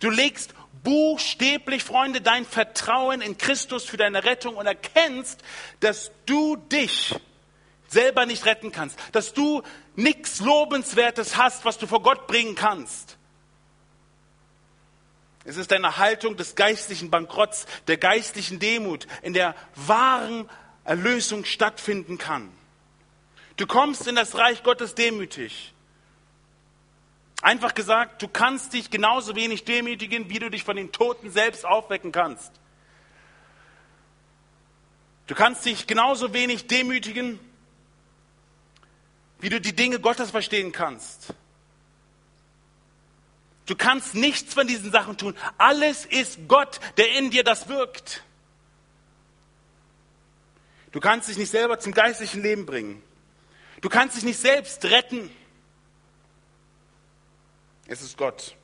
Du legst buchstäblich, Freunde, dein Vertrauen in Christus für deine Rettung und erkennst, dass du dich selber nicht retten kannst, dass du nichts Lobenswertes hast, was du vor Gott bringen kannst. Es ist eine Haltung des geistlichen Bankrotts, der geistlichen Demut, in der wahren Erlösung stattfinden kann. Du kommst in das Reich Gottes demütig. Einfach gesagt, du kannst dich genauso wenig demütigen, wie du dich von den Toten selbst aufwecken kannst. Du kannst dich genauso wenig demütigen, wie du die Dinge Gottes verstehen kannst. Du kannst nichts von diesen Sachen tun. Alles ist Gott, der in dir das wirkt. Du kannst dich nicht selber zum geistlichen Leben bringen. Du kannst dich nicht selbst retten. Es ist Gott.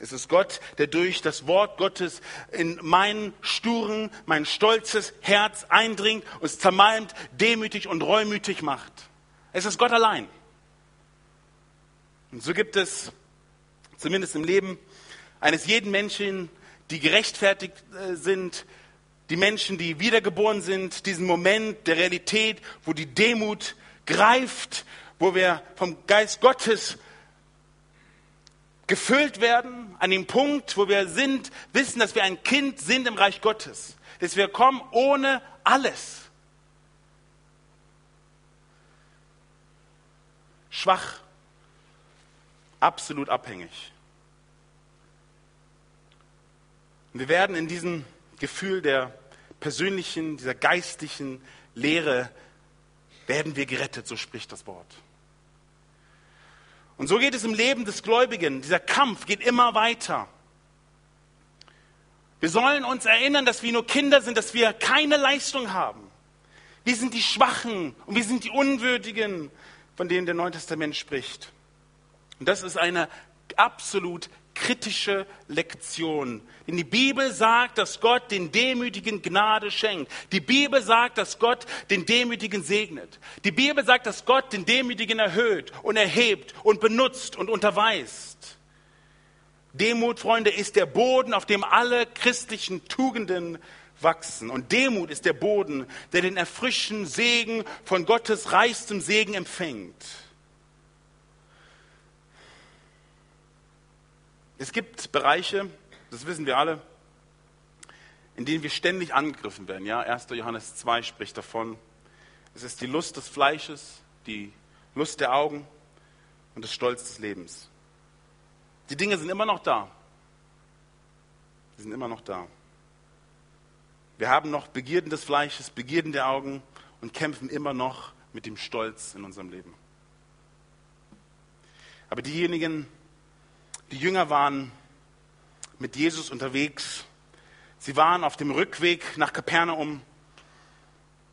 Es ist Gott, der durch das Wort Gottes in mein sturen, mein stolzes Herz eindringt, uns zermalmt, demütig und reumütig macht. Es ist Gott allein. Und so gibt es, zumindest im Leben eines jeden Menschen, die gerechtfertigt äh, sind, die Menschen, die wiedergeboren sind, diesen Moment der Realität, wo die Demut greift, wo wir vom Geist Gottes gefüllt werden an dem Punkt, wo wir sind, wissen, dass wir ein Kind sind im Reich Gottes. Dass wir kommen ohne alles. Schwach, absolut abhängig. Und wir werden in diesem Gefühl der persönlichen, dieser geistlichen Lehre, werden wir gerettet, so spricht das Wort. Und so geht es im Leben des Gläubigen. Dieser Kampf geht immer weiter. Wir sollen uns erinnern, dass wir nur Kinder sind, dass wir keine Leistung haben. Wir sind die Schwachen und wir sind die Unwürdigen, von denen der Neue Testament spricht. Und das ist eine absolut kritische Lektion. Denn die Bibel sagt, dass Gott den Demütigen Gnade schenkt. Die Bibel sagt, dass Gott den Demütigen segnet. Die Bibel sagt, dass Gott den Demütigen erhöht und erhebt und benutzt und unterweist. Demut, Freunde, ist der Boden, auf dem alle christlichen Tugenden wachsen. Und Demut ist der Boden, der den erfrischenden Segen von Gottes reichstem Segen empfängt. Es gibt Bereiche, das wissen wir alle, in denen wir ständig angegriffen werden. Ja, 1. Johannes 2 spricht davon. Es ist die Lust des Fleisches, die Lust der Augen und das Stolz des Lebens. Die Dinge sind immer noch da. Sie sind immer noch da. Wir haben noch Begierden des Fleisches, Begierden der Augen und kämpfen immer noch mit dem Stolz in unserem Leben. Aber diejenigen, die Jünger waren mit Jesus unterwegs. Sie waren auf dem Rückweg nach Kapernaum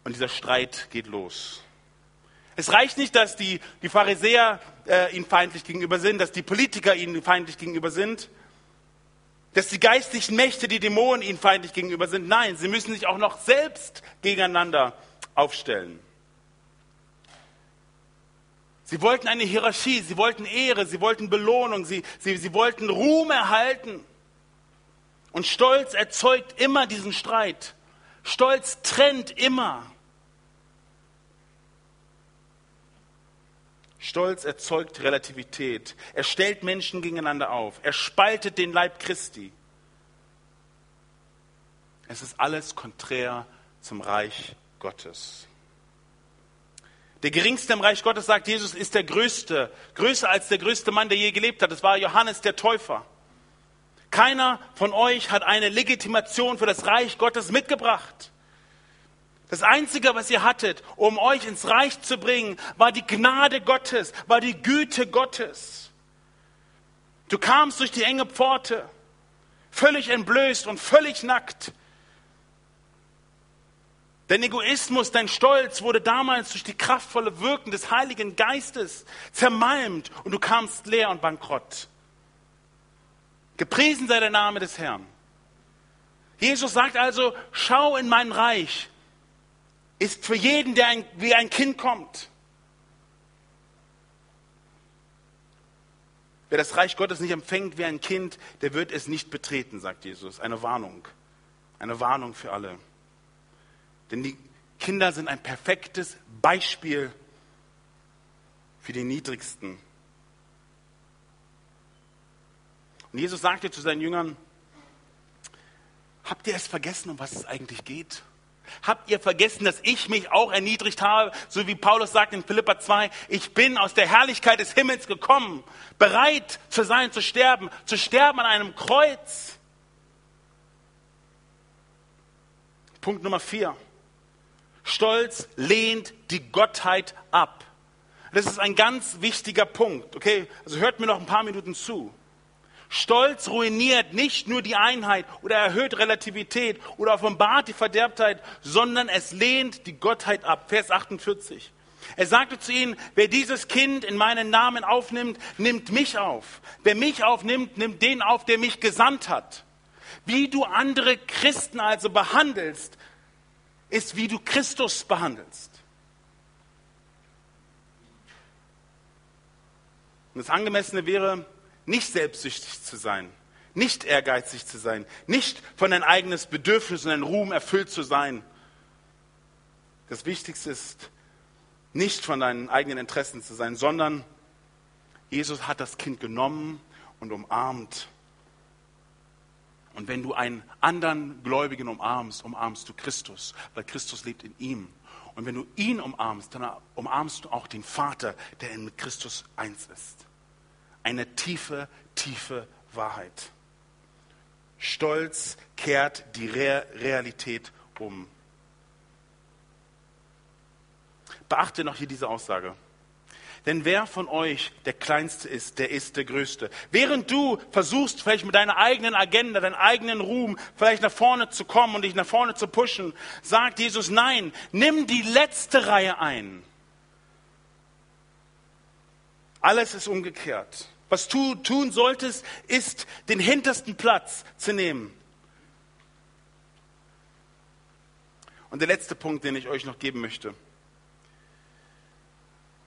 und dieser Streit geht los. Es reicht nicht, dass die, die Pharisäer äh, ihnen feindlich gegenüber sind, dass die Politiker ihnen feindlich gegenüber sind, dass die geistlichen Mächte, die Dämonen ihnen feindlich gegenüber sind. Nein, sie müssen sich auch noch selbst gegeneinander aufstellen. Sie wollten eine Hierarchie, sie wollten Ehre, sie wollten Belohnung, sie, sie, sie wollten Ruhm erhalten. Und Stolz erzeugt immer diesen Streit. Stolz trennt immer. Stolz erzeugt Relativität. Er stellt Menschen gegeneinander auf. Er spaltet den Leib Christi. Es ist alles konträr zum Reich Gottes. Der geringste im Reich Gottes, sagt Jesus, ist der größte, größer als der größte Mann, der je gelebt hat. Das war Johannes der Täufer. Keiner von euch hat eine Legitimation für das Reich Gottes mitgebracht. Das Einzige, was ihr hattet, um euch ins Reich zu bringen, war die Gnade Gottes, war die Güte Gottes. Du kamst durch die enge Pforte, völlig entblößt und völlig nackt. Dein Egoismus, dein Stolz wurde damals durch die kraftvolle Wirken des Heiligen Geistes zermalmt und du kamst leer und bankrott. Gepriesen sei der Name des Herrn. Jesus sagt also, schau in mein Reich, ist für jeden, der ein, wie ein Kind kommt. Wer das Reich Gottes nicht empfängt wie ein Kind, der wird es nicht betreten, sagt Jesus. Eine Warnung. Eine Warnung für alle. Denn die Kinder sind ein perfektes Beispiel für die Niedrigsten. Und Jesus sagte zu seinen Jüngern, habt ihr es vergessen, um was es eigentlich geht? Habt ihr vergessen, dass ich mich auch erniedrigt habe, so wie Paulus sagt in Philippa 2, ich bin aus der Herrlichkeit des Himmels gekommen, bereit zu sein, zu sterben, zu sterben an einem Kreuz. Punkt Nummer vier. Stolz lehnt die Gottheit ab. Das ist ein ganz wichtiger Punkt. Okay, also hört mir noch ein paar Minuten zu. Stolz ruiniert nicht nur die Einheit oder erhöht Relativität oder offenbart die Verderbtheit, sondern es lehnt die Gottheit ab. Vers 48. Er sagte zu ihnen, wer dieses Kind in meinen Namen aufnimmt, nimmt mich auf. Wer mich aufnimmt, nimmt den auf, der mich gesandt hat. Wie du andere Christen also behandelst, ist, wie du Christus behandelst. Und das Angemessene wäre, nicht selbstsüchtig zu sein, nicht ehrgeizig zu sein, nicht von dein eigenes Bedürfnis und dein Ruhm erfüllt zu sein. Das Wichtigste ist, nicht von deinen eigenen Interessen zu sein, sondern Jesus hat das Kind genommen und umarmt. Und wenn du einen anderen Gläubigen umarmst, umarmst du Christus, weil Christus lebt in ihm. Und wenn du ihn umarmst, dann umarmst du auch den Vater, der in Christus eins ist eine tiefe, tiefe Wahrheit. Stolz kehrt die Realität um. Beachte noch hier diese Aussage. Denn wer von euch der Kleinste ist, der ist der Größte. Während du versuchst, vielleicht mit deiner eigenen Agenda, deinem eigenen Ruhm, vielleicht nach vorne zu kommen und dich nach vorne zu pushen, sagt Jesus, nein, nimm die letzte Reihe ein. Alles ist umgekehrt. Was du tun solltest, ist den hintersten Platz zu nehmen. Und der letzte Punkt, den ich euch noch geben möchte.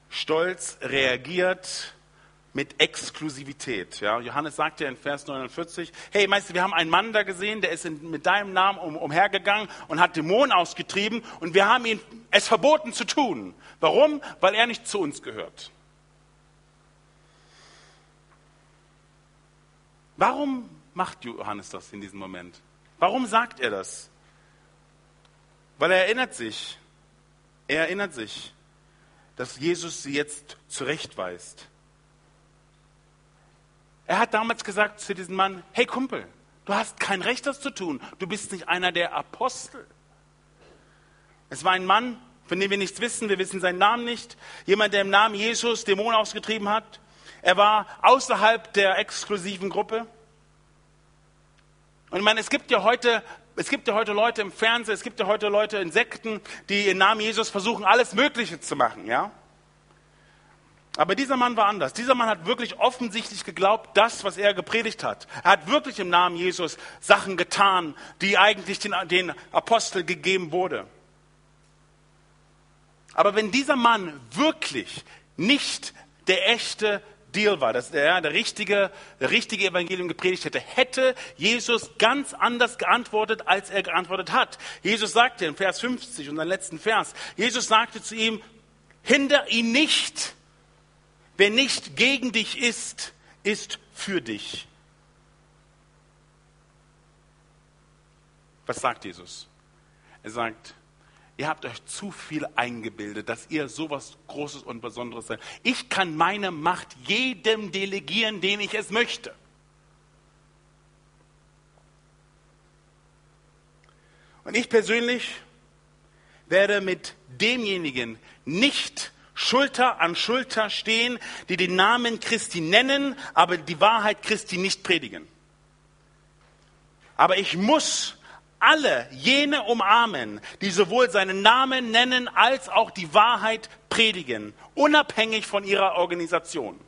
Stolz reagiert mit Exklusivität. Ja, Johannes sagt ja in Vers 49, hey Meister, wir haben einen Mann da gesehen, der ist in, mit deinem Namen um, umhergegangen und hat Dämonen ausgetrieben und wir haben ihn es verboten zu tun. Warum? Weil er nicht zu uns gehört. Warum macht Johannes das in diesem Moment? Warum sagt er das? Weil er erinnert sich, er erinnert sich, dass Jesus sie jetzt zurechtweist. Er hat damals gesagt zu diesem Mann, hey Kumpel, du hast kein Recht, das zu tun. Du bist nicht einer der Apostel. Es war ein Mann, von dem wir nichts wissen, wir wissen seinen Namen nicht. Jemand, der im Namen Jesus Dämonen ausgetrieben hat. Er war außerhalb der exklusiven Gruppe. Und ich meine, es gibt ja heute, es gibt ja heute Leute im Fernsehen, es gibt ja heute Leute in Sekten, die im Namen Jesus versuchen, alles Mögliche zu machen, ja? Aber dieser Mann war anders. Dieser Mann hat wirklich offensichtlich geglaubt, das, was er gepredigt hat. Er hat wirklich im Namen Jesus Sachen getan, die eigentlich den, den Apostel gegeben wurde. Aber wenn dieser Mann wirklich nicht der echte Deal war, dass er der richtige, der richtige Evangelium gepredigt hätte, hätte Jesus ganz anders geantwortet, als er geantwortet hat. Jesus sagte in Vers 50, unseren letzten Vers, Jesus sagte zu ihm, hinder ihn nicht. Wer nicht gegen dich ist, ist für dich. Was sagt Jesus? Er sagt, ihr habt euch zu viel eingebildet, dass ihr sowas Großes und Besonderes seid. Ich kann meine Macht jedem delegieren, den ich es möchte. Und ich persönlich werde mit demjenigen nicht Schulter an Schulter stehen, die den Namen Christi nennen, aber die Wahrheit Christi nicht predigen. Aber ich muss alle jene umarmen, die sowohl seinen Namen nennen als auch die Wahrheit predigen, unabhängig von ihrer Organisation.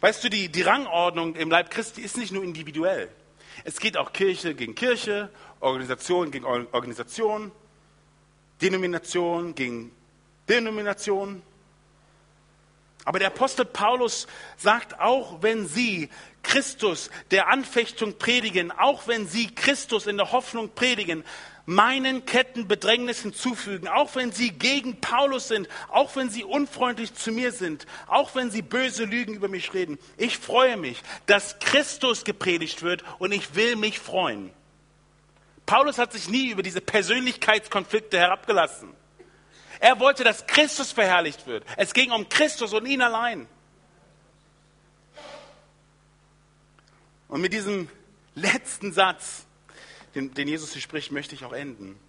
Weißt du, die, die Rangordnung im Leib Christi ist nicht nur individuell. Es geht auch Kirche gegen Kirche, Organisation gegen Organisation. Denomination gegen Denomination. Aber der Apostel Paulus sagt, auch wenn sie Christus der Anfechtung predigen, auch wenn sie Christus in der Hoffnung predigen, meinen Ketten Bedrängnis hinzufügen, auch wenn sie gegen Paulus sind, auch wenn sie unfreundlich zu mir sind, auch wenn sie böse Lügen über mich reden. Ich freue mich, dass Christus gepredigt wird und ich will mich freuen. Paulus hat sich nie über diese Persönlichkeitskonflikte herabgelassen. Er wollte, dass Christus verherrlicht wird. Es ging um Christus und ihn allein. Und mit diesem letzten Satz, den, den Jesus hier spricht, möchte ich auch enden.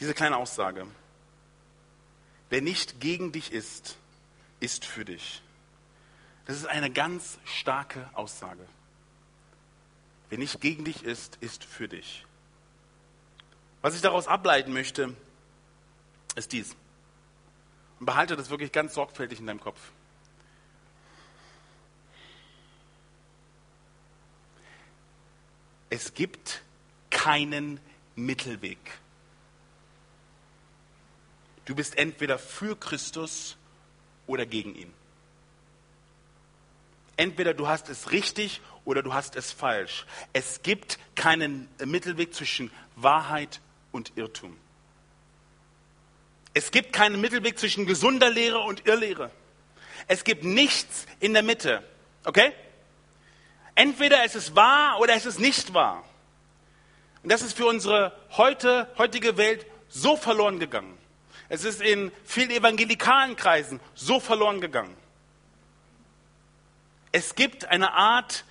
Diese kleine Aussage. Wer nicht gegen dich ist, ist für dich. Das ist eine ganz starke Aussage. Wer nicht gegen dich ist, ist für dich. Was ich daraus ableiten möchte, ist dies. Und behalte das wirklich ganz sorgfältig in deinem Kopf. Es gibt keinen Mittelweg. Du bist entweder für Christus oder gegen ihn. Entweder du hast es richtig oder du hast es falsch. Es gibt keinen Mittelweg zwischen Wahrheit und Irrtum. Es gibt keinen Mittelweg zwischen gesunder Lehre und Irrlehre. Es gibt nichts in der Mitte. Okay? Entweder es ist wahr oder es ist nicht wahr. Und das ist für unsere heute, heutige Welt so verloren gegangen. Es ist in vielen evangelikalen Kreisen so verloren gegangen. Es gibt eine Art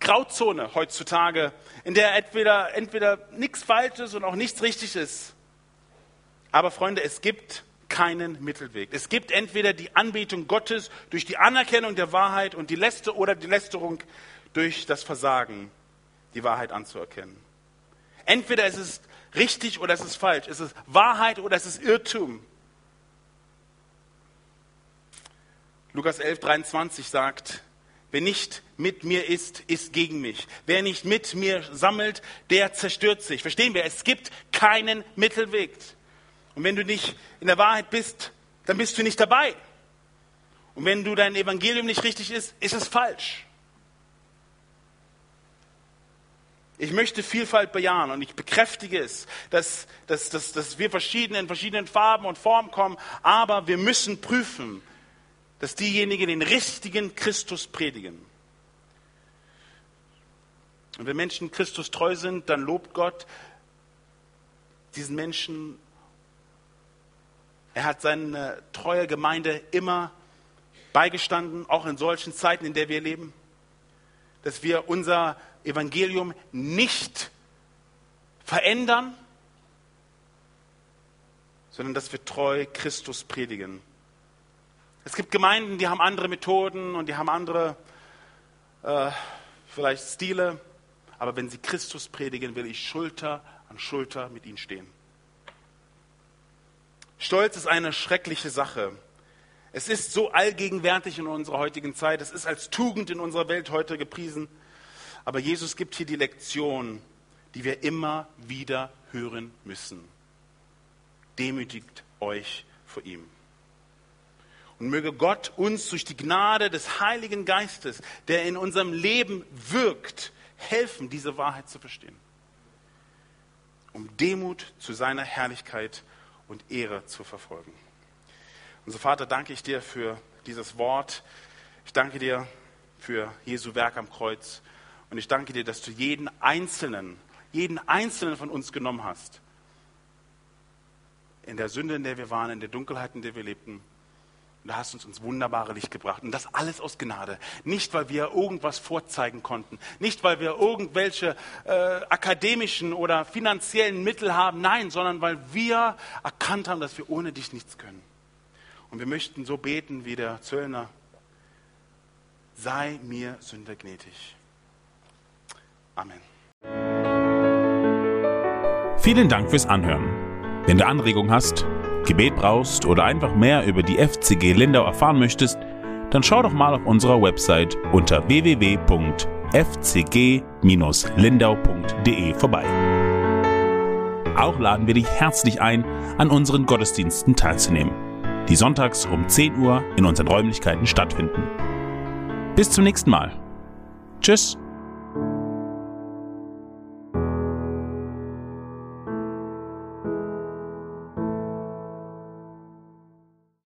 Grauzone heutzutage, in der entweder, entweder nichts Falsches und auch nichts Richtiges. Aber Freunde, es gibt keinen Mittelweg. Es gibt entweder die Anbetung Gottes durch die Anerkennung der Wahrheit und die Läster oder die Lästerung durch das Versagen, die Wahrheit anzuerkennen. Entweder es ist richtig oder es ist falsch. Es ist Wahrheit oder es ist Irrtum. Lukas 11, 23 sagt, Wer nicht mit mir ist, ist gegen mich. Wer nicht mit mir sammelt, der zerstört sich. Verstehen wir? Es gibt keinen Mittelweg. Und wenn du nicht in der Wahrheit bist, dann bist du nicht dabei. Und wenn du dein Evangelium nicht richtig ist, ist es falsch. Ich möchte Vielfalt bejahen und ich bekräftige es, dass, dass, dass, dass wir verschiedene, in verschiedenen Farben und Formen kommen, aber wir müssen prüfen, dass diejenigen den richtigen Christus predigen. Und wenn Menschen Christus treu sind, dann lobt Gott diesen Menschen. Er hat seine treue Gemeinde immer beigestanden, auch in solchen Zeiten, in der wir leben, dass wir unser Evangelium nicht verändern, sondern dass wir treu Christus predigen. Es gibt Gemeinden, die haben andere Methoden und die haben andere äh, vielleicht Stile, aber wenn sie Christus predigen, will ich Schulter an Schulter mit ihnen stehen. Stolz ist eine schreckliche Sache. Es ist so allgegenwärtig in unserer heutigen Zeit. Es ist als Tugend in unserer Welt heute gepriesen. Aber Jesus gibt hier die Lektion, die wir immer wieder hören müssen. Demütigt euch vor ihm. Und möge Gott uns durch die Gnade des Heiligen Geistes, der in unserem Leben wirkt, helfen, diese Wahrheit zu verstehen. Um Demut zu seiner Herrlichkeit und Ehre zu verfolgen. Unser Vater, danke ich dir für dieses Wort. Ich danke dir, für Jesu Werk am Kreuz. Und ich danke dir, dass du jeden Einzelnen, jeden Einzelnen von uns genommen hast. In der Sünde, in der wir waren, in der Dunkelheit, in der wir lebten. Und du hast uns ins wunderbare Licht gebracht. Und das alles aus Gnade. Nicht, weil wir irgendwas vorzeigen konnten. Nicht, weil wir irgendwelche äh, akademischen oder finanziellen Mittel haben. Nein, sondern weil wir erkannt haben, dass wir ohne dich nichts können. Und wir möchten so beten wie der Zöllner. Sei mir Sünder gnädig. Amen. Vielen Dank fürs Anhören. Wenn du Anregungen hast, Gebet brauchst oder einfach mehr über die FCG Lindau erfahren möchtest, dann schau doch mal auf unserer Website unter www.fcg-lindau.de vorbei. Auch laden wir dich herzlich ein, an unseren Gottesdiensten teilzunehmen, die sonntags um 10 Uhr in unseren Räumlichkeiten stattfinden. Bis zum nächsten Mal. Tschüss.